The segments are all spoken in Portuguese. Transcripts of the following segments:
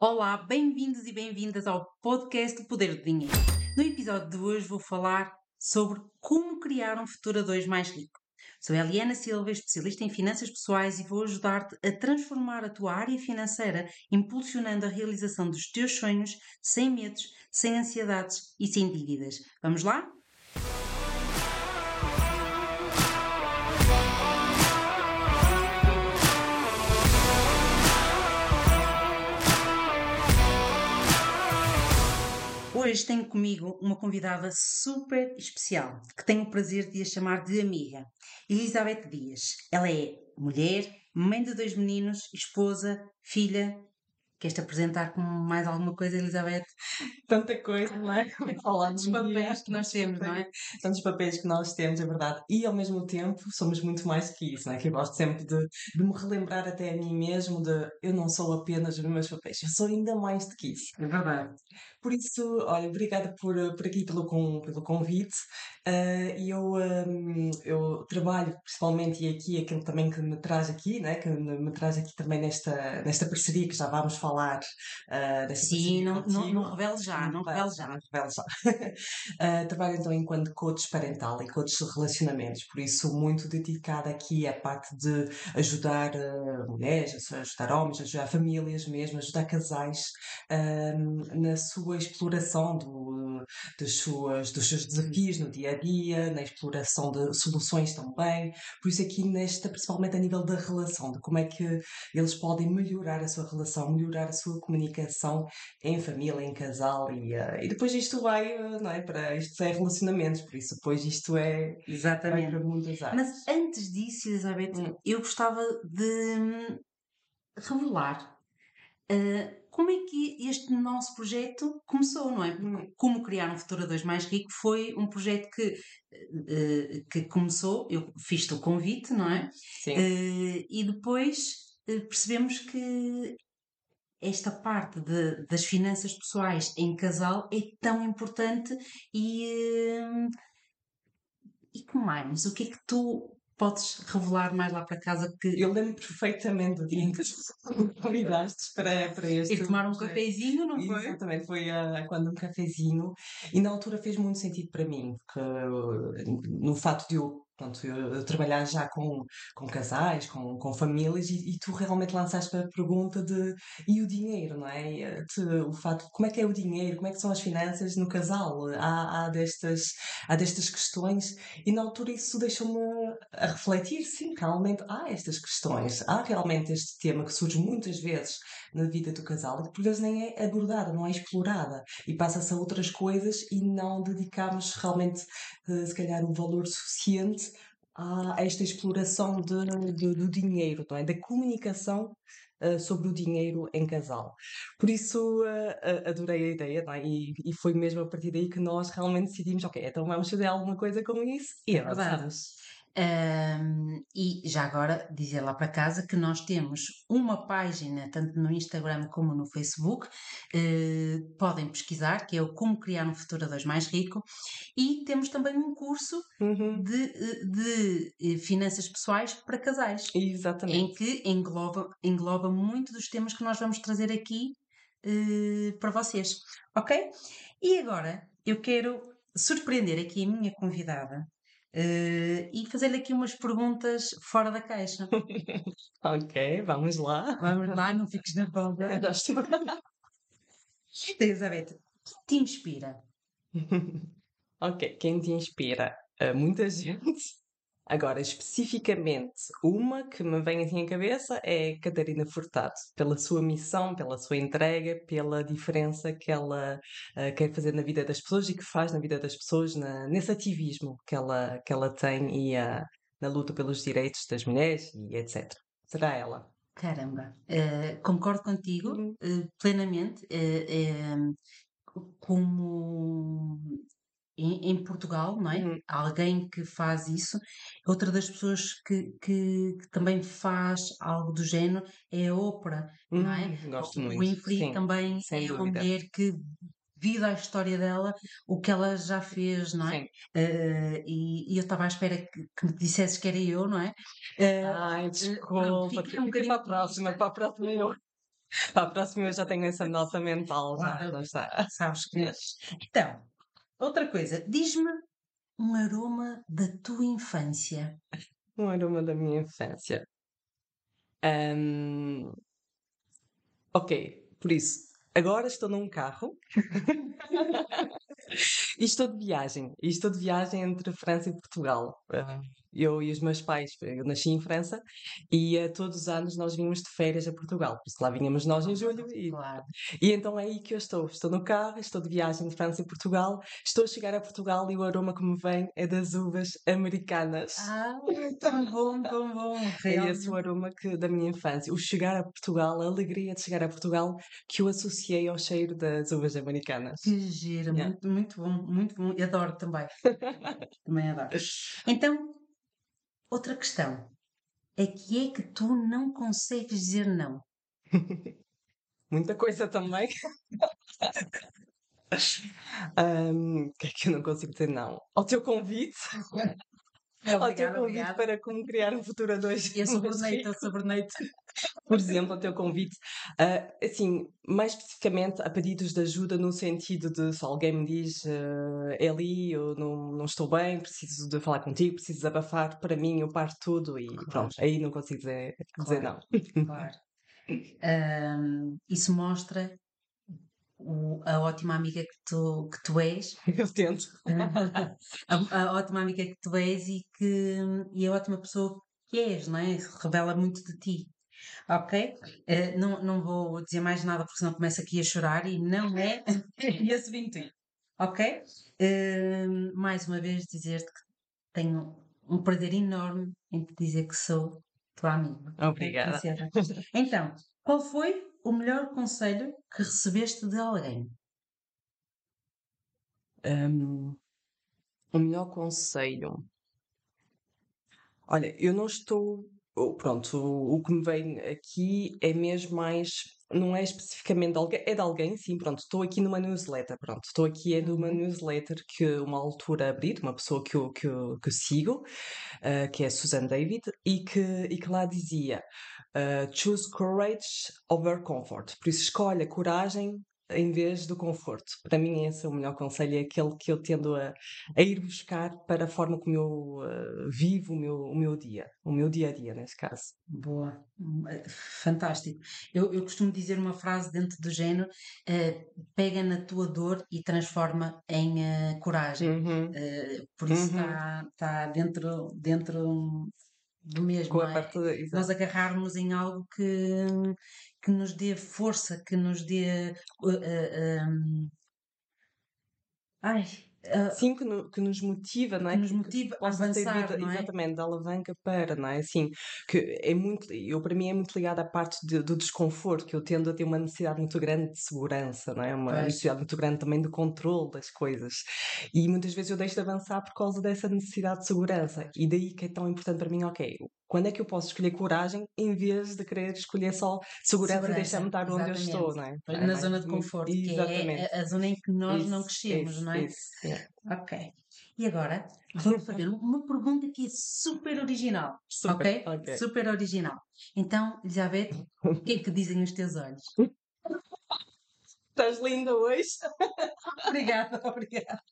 Olá, bem-vindos e bem-vindas ao podcast O Poder do Dinheiro. No episódio de hoje vou falar sobre como criar um futuro a dois mais rico. Sou Eliana Silva, especialista em finanças pessoais e vou ajudar-te a transformar a tua área financeira, impulsionando a realização dos teus sonhos, sem medos, sem ansiedades e sem dívidas. Vamos lá? Hoje tenho comigo uma convidada super especial, que tenho o prazer de a chamar de amiga, Elizabeth Dias. Ela é mulher, mãe de dois meninos, esposa, filha. Queres-te apresentar com mais alguma coisa, Elizabeth? Tanta coisa, não é? Falar dos papéis que nós temos, não é? Tantos papéis que nós temos, é verdade. E ao mesmo tempo somos muito mais que isso, não é? Que eu gosto sempre de, de me relembrar até a mim mesmo de eu não sou apenas os meus papéis, eu sou ainda mais do que isso. É verdade. Por isso, olha, obrigada por, por aqui pelo, com, pelo convite. Uh, e eu, um, eu trabalho principalmente, e aqui aquilo também que me traz aqui, né, que me, me traz aqui também nesta, nesta parceria que já vamos falar. Uh, Sim, não, não, não revele já, não revele já. Não revele já. uh, trabalho então enquanto coach parental e coach de relacionamentos, por isso muito dedicada aqui à parte de ajudar mulheres, ajudar homens, ajudar famílias mesmo, ajudar casais na sua sua exploração do, das suas, dos seus desafios no dia a dia, na exploração de soluções também. Por isso, aqui nesta, principalmente a nível da relação, de como é que eles podem melhorar a sua relação, melhorar a sua comunicação em família, em casal, e, uh, e depois isto vai, uh, não é? Para isto é relacionamentos, por isso depois isto é. Exatamente. Para muitas áreas. Mas antes disso, Elizabeth, hum. eu gostava de revelar. Uh, como é que este nosso projeto começou, não é? Hum. Como criar um futuro a dois mais rico foi um projeto que, uh, que começou, eu fiz-te o convite, não é? Sim. Uh, e depois percebemos que esta parte de, das finanças pessoais em casal é tão importante e, e que mais? O que é que tu podes revelar mais lá para casa que. Eu lembro perfeitamente do dia em que convidaste para, para este. E tomar um cafezinho, não foi? Exatamente, foi uh, quando um cafezinho. E na altura fez muito sentido para mim, porque no fato de eu Pronto, eu, eu, trabalhar já com, com casais, com, com famílias, e, e tu realmente lançaste a pergunta de e o dinheiro, não é? De, o fato, como é que é o dinheiro, como é que são as finanças no casal? Há, há, destas, há destas questões, e na altura isso deixou-me a refletir, sim, realmente há estas questões, há realmente este tema que surge muitas vezes na vida do casal, que por vezes nem é abordada, não é explorada, e passa-se a outras coisas e não dedicamos realmente, eh, se calhar, o valor suficiente a esta exploração de, de, do dinheiro, não é? da comunicação uh, sobre o dinheiro em casal. Por isso uh, adorei a ideia é? e, e, foi mesmo a partir daí que nós realmente decidimos, ok, então vamos fazer alguma coisa com isso e é verdade. Um, e já agora dizer lá para casa que nós temos uma página, tanto no Instagram como no Facebook, uh, podem pesquisar, que é o Como Criar um Futuro a Dois Mais Rico, e temos também um curso uhum. de, de, de, eh, finanças pessoais para casais. Exatamente. Em que engloba, engloba muito dos temas que nós vamos trazer aqui uh, para vocês. Ok? E agora eu quero surpreender aqui a minha convidada Uh, e fazer-lhe aqui umas perguntas fora da caixa. ok, vamos lá. Vamos lá, não fiques na bola. Já estou. Elizabeth, quem te inspira? ok, quem te inspira? Uh, muita gente. Agora, especificamente, uma que me vem assim à cabeça é Catarina Furtado, pela sua missão, pela sua entrega, pela diferença que ela uh, quer fazer na vida das pessoas e que faz na vida das pessoas, na, nesse ativismo que ela, que ela tem e uh, na luta pelos direitos das mulheres e etc. Será ela? Caramba, uh, concordo contigo uhum. plenamente. como em, em, Portugal, não é? Uhum. Alguém que faz isso. Outra das pessoas que, que, que, também faz algo do género é a ópera, uhum. não é? Hum, gosto o muito. Winfrey Sim, também é uma mulher que devido à história dela, o que ela já fez, não é? Uh, e, e, eu estava à espera que, que, me dissesses que era eu, não é? Uh, Ai, desculpa, fica um bocadinho... para a próxima, para a próxima eu. Para a próxima eu já tenho essa nota mental, já, já está. Sabes que. Então, outra coisa, diz-me um aroma da tua infância. Um aroma da minha infância. Ahm, ok, por isso, agora estou num carro e estou de viagem. E estou de viagem entre França e Portugal. Eu e os meus pais, eu nasci em França e eh, todos os anos nós vínhamos de férias a Portugal. Por isso lá vínhamos nós em julho e Claro. E então é aí que eu estou. Estou no carro, estou de viagem de França e Portugal. Estou a chegar a Portugal e o aroma que me vem é das uvas americanas. Ah, tão bom, tão bom. É esse Realmente. o aroma que, da minha infância. O chegar a Portugal, a alegria de chegar a Portugal, que eu associei ao cheiro das uvas americanas. Que gira, Yeah. muito, muito bom, muito bom. E adoro também. Também adoro. Então, outra questão. A que é que tu não consegues dizer não? Muita coisa também. O que é que eu não consigo dizer não? Ao teu convite, ao teu Obrigada, convite obrigada. para como criar um futuro a dois borneita, eu rico. sou borneita. Por exemplo, ao teu convite, ah, assim, mais especificamente a pedidos de ajuda no sentido de se alguém me diz ah, Eli, eu não, não estou bem, preciso de falar contigo, preciso desabafar, para mim eu paro tudo e Claro. pronto, aí não consigo dizer, dizer Claro. não. Claro. Ahm, isso mostra o- a ótima amiga que tu, que tu és, Eu tento. a, a ótima amiga que tu és e, que, e a ótima pessoa que és, não é? Revela muito de ti. Ok? Eh, não, não vou dizer mais nada porque senão começo aqui a chorar e não é esse o intuito. Ok? Ahm, mais uma vez dizer-te que tenho um prazer enorme em te dizer que sou tua amiga. Obrigada. Então, qual foi o melhor conselho que recebeste de alguém? Ahm, o melhor conselho. Olha, eu não estou. Pronto, o, o que me vem aqui é mesmo mais. Não é especificamente de alguém, é de alguém, sim, pronto. Estou aqui numa newsletter, pronto. Estou aqui é numa Uhum. newsletter que uma altura abri, de uma pessoa que eu, que eu, que eu sigo, ah, que é a Susan David, e que, e que lá dizia: ah, Choose courage over comfort. Por isso, escolha coragem em vez do conforto. Para mim, esse é o melhor conselho, é aquele que eu tendo a, a ir buscar para a forma como eu ah, vivo o meu, o meu dia, o meu dia a dia, neste caso. Boa, Hum, eh, fantástico. Eu, eu costumo dizer uma frase dentro do género: eh, pega na tua dor e transforma em eh, coragem. Uhum. Por isso Uhum. está está dentro, dentro do mesmo, é? Nós agarrarmos em algo que, que nos dê força, que nos dê. eh, eh, hum, ai, eh, Sim, que, no- que nos motiva, não é? que nos Que- que motiva a avançar, de- não é? exatamente, da alavanca para, não é? Assim, que é muito, eu para mim é muito ligado à parte de- do desconforto, que eu tendo a ter uma necessidade muito grande de segurança, não é? Uma Pois. necessidade muito grande também de controle das coisas. E muitas vezes eu deixo de avançar por causa dessa necessidade de segurança. E daí que é tão importante para mim, ok, quando é que eu posso escolher coragem em vez de querer escolher só segurança, e Segurança, deixar-me estar onde eu estou, exatamente. não é? É Na mais zona de conforto, que é Exatamente. a, zona em que nós não Isso, crescemos, isso, não é? isso, yeah. Ok. E agora vou fazer uma pergunta que é super original, Super, ok? ok. Super original. Então, Elizabeth, o que é que dizem os teus olhos? Estás linda hoje. Obrigada, obrigada.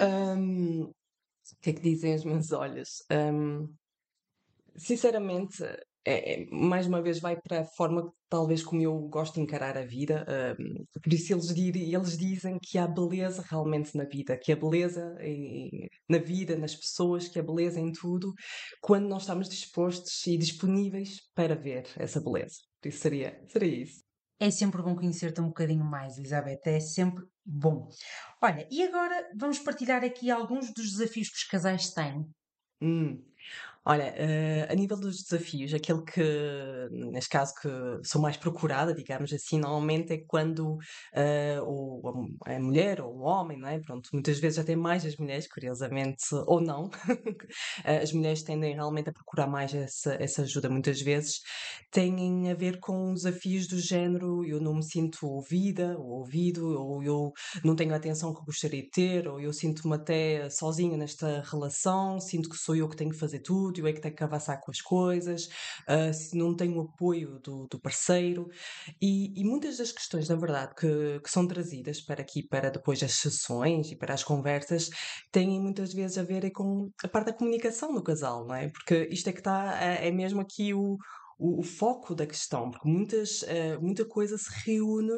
Hum, o que é que dizem os meus olhos? Hum, sinceramente, é, é- mais uma vez vai para a forma talvez como eu gosto de encarar a vida. hum, por isso eles, eles dizem que há beleza realmente na vida, que a beleza em- na vida, nas pessoas, que a beleza em tudo, quando nós estamos dispostos e disponíveis para ver essa beleza. Por isso seria, seria isso. É sempre bom conhecer-te um bocadinho mais, Elizabeth. É sempre bom. Olha, e agora vamos partilhar aqui alguns dos desafios que os casais têm. Hum. Olha, eh, a nível dos desafios, aquele que, neste caso, que sou mais procurada, digamos assim, normalmente é quando a mu- a mulher ou o homem, não é? Pronto, muitas vezes até mais as mulheres, curiosamente, ou não. Eh, As mulheres tendem realmente a procurar mais essa, essa ajuda, muitas vezes têm a ver com desafios do género eu não me sinto ouvida ou ouvido, ou eu não tenho a atenção que gostaria de ter, ou eu sinto-me até sozinha nesta relação, sinto que sou eu que tenho que fazer tudo, tudo, é que tenho que avançar com as coisas, uh, se não tenho o apoio do, do parceiro. E, e, muitas das questões, na verdade, que, que são trazidas para aqui, para depois as sessões e para as conversas, têm muitas vezes a ver com a parte da comunicação no casal, não é? Porque isto é que está, é, é mesmo aqui o, o, o, foco da questão, porque muitas, uh, muita coisa se reúne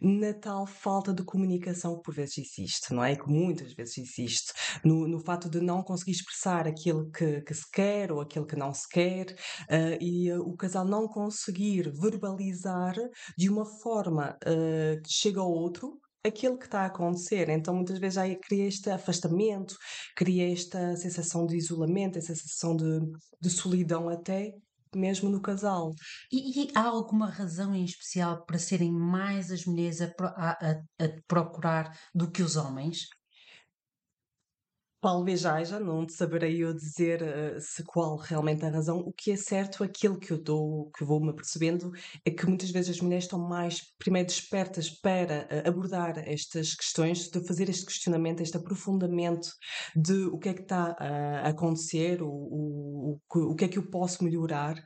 na tal falta de comunicação que por vezes existe, não é? Que muitas vezes existe, no, no fato de não conseguir expressar aquilo que, que se quer ou aquilo que não se quer, uh, e uh, o casal não conseguir verbalizar de uma forma uh, que chega ao outro aquilo que está a acontecer. Então, muitas vezes, aí cria este afastamento, cria esta sensação de isolamento, a sensação de, de solidão até, mesmo no casal. E, e, há alguma razão em especial para serem mais as mulheres a, a, a, a procurar do que os homens? Talvez haja, não saberei eu dizer uh, se qual realmente a razão. O que é certo, aquilo que eu dou, que vou-me apercebendo, é que muitas vezes as mulheres estão mais, primeiro, despertas para uh, abordar estas questões, de fazer este questionamento, este aprofundamento de o que é que está uh, a acontecer, o, o, o, o que é que eu posso melhorar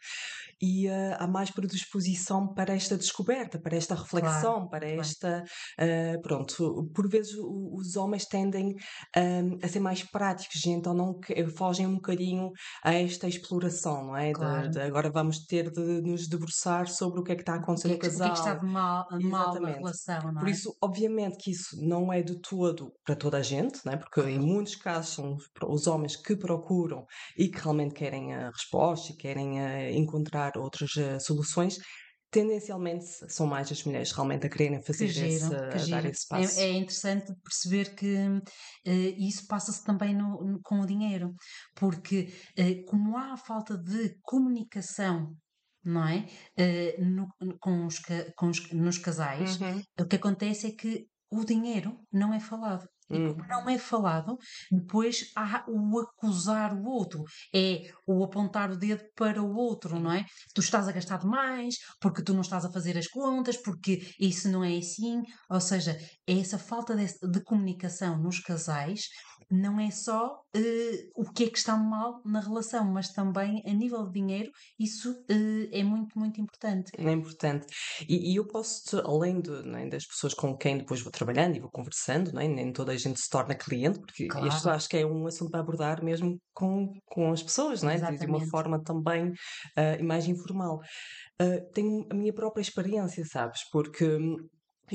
e uh, há mais predisposição para esta descoberta, para esta reflexão, claro, para esta. Uh, pronto, por vezes os homens tendem uh, a ser mais práticos então não fogem um bocadinho a esta exploração, não é? Claro. De, de agora vamos ter de nos debruçar sobre o que é que está acontecendo no casal. O que é que está de mal, mal na relação, não é? Por isso, obviamente que isso não é de todo para toda a gente, não é? Porque em muitos casos são os homens que procuram e que realmente querem a resposta e querem encontrar outras uh, soluções, tendencialmente são mais as mulheres realmente a quererem fazer que esse, que dar esse passo. É, é interessante perceber que uh, isso passa-se também no, no, com o dinheiro, porque uh, como há falta de comunicação não é? Uh, no, com os, com os, nos casais, uhum. o que acontece é que o dinheiro não é falado. E como hum. não é falado, depois há o acusar o outro, é o apontar o dedo para o outro, não é? Tu estás a gastar demais, porque tu não estás a fazer as contas, porque isso não é assim. Ou seja, é essa falta de, de comunicação nos casais não é só uh, o que é que está mal na relação, mas também a nível de dinheiro, isso uh, é muito, muito importante. É importante. E, e eu posso, além de, né, das pessoas com quem depois vou trabalhando e vou conversando, né, nem toda a gente se torna cliente, porque claro. isto acho que é um assunto para abordar mesmo com, com as pessoas, né, de, de uma forma também uh, mais informal. Tenho a minha própria experiência, sabes? Porque hum,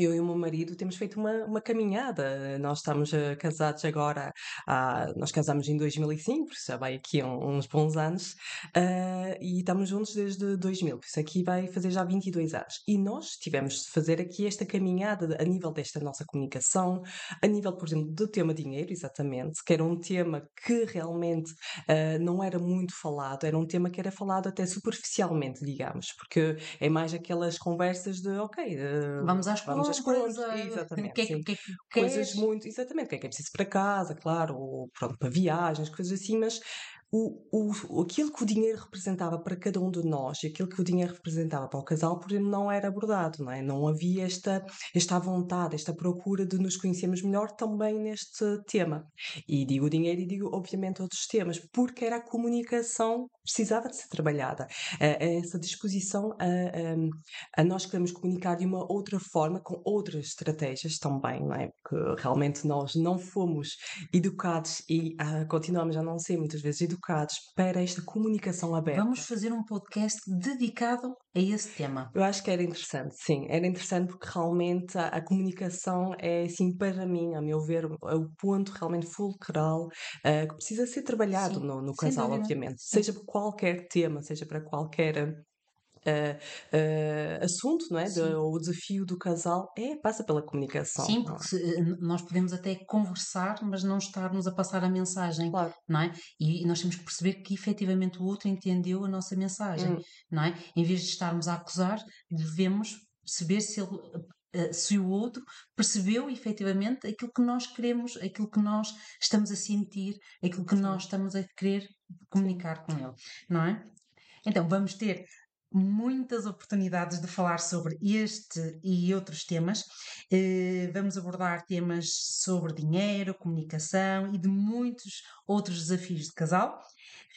eu e o meu marido temos feito uma, uma caminhada. Nós estamos uh, casados agora, uh, nós casamos em 2005, já vai aqui um, uns bons anos, uh, e estamos juntos desde 2000, por isso aqui vai fazer já 22 anos. E nós tivemos de fazer aqui esta caminhada a nível desta nossa comunicação, a nível, por exemplo, do tema dinheiro, exatamente, que era um tema que realmente eh, não era muito falado, era um tema que era falado até superficialmente, digamos, porque é mais aquelas conversas de, ok, vamos às as contas, exatamente. Que, que, que, coisas muito, exatamente, o que é que é preciso para casa, claro, ou pronto, para viagens, coisas assim, mas o, o, aquilo que o dinheiro representava para cada um de nós e aquilo que o dinheiro representava para o casal, por exemplo, não era abordado, não é? Não havia esta, esta vontade, esta procura de nos conhecermos melhor também neste tema. E digo dinheiro e digo, obviamente, outros temas, porque era a comunicação que precisava de ser trabalhada. essa disposição a, a, a, nós queremos comunicar de uma outra forma, com outras estratégias também, não é? Porque realmente nós não fomos educados e ah, continuamos a não ser muitas vezes educados educados para esta comunicação aberta. Vamos fazer um podcast dedicado a esse tema. Eu acho que era interessante, sim. Era interessante porque realmente a, a comunicação é, assim, para mim, a meu ver, é o ponto realmente fulcral uh, que precisa ser trabalhado sim, no, no casal, obviamente. Seja por qualquer tema, seja para qualquer uh, assunto, não é? De, o desafio do casal é, passa pela comunicação. Sim, porque se, eh, nós podemos até conversar, mas não estarmos a passar a mensagem, claro. não é? E, e, nós temos que perceber que efetivamente o outro entendeu a nossa mensagem, hum. não é? Em vez de estarmos a acusar, devemos perceber se ele se o outro percebeu efetivamente aquilo que nós queremos, aquilo que nós estamos a sentir, aquilo que nós estamos a querer comunicar com ele, não é? Então vamos ter muitas oportunidades de falar sobre este e outros temas. Eh, vamos abordar temas sobre dinheiro, comunicação e de muitos outros desafios de casal.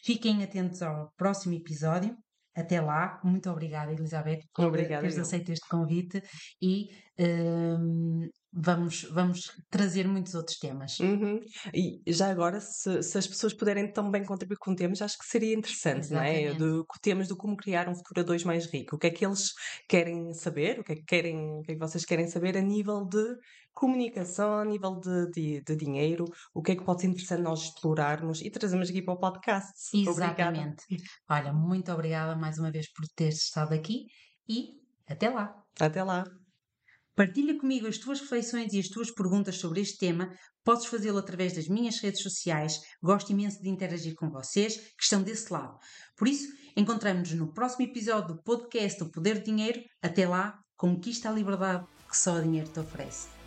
Fiquem atentos ao próximo episódio. Até lá, muito obrigada, Elizabeth, por Obrigada, teres eu. aceito este convite e hum, vamos, vamos trazer muitos outros temas. Uhum. E já agora, se, se as pessoas puderem também contribuir com temas, acho que seria interessante, não é? Exatamente. De, temas de como criar um futuro a dois mais rico. O que é que eles querem saber? O que é que querem, o que é que vocês querem saber a nível de comunicação, a nível de, de, de dinheiro? O que é que pode ser interessante nós explorarmos e trazermos aqui para o podcast? Obrigada. Exatamente. Olha, muito obrigada mais uma vez por teres estado aqui e até lá. Até lá. Partilha comigo as tuas reflexões e as tuas perguntas sobre este tema. Podes fazê-lo através das minhas redes sociais. Gosto imenso de interagir com vocês que estão desse lado. Por isso, encontramos-nos no próximo episódio do podcast O Poder do Dinheiro. Até lá, conquista a liberdade que só o dinheiro te oferece.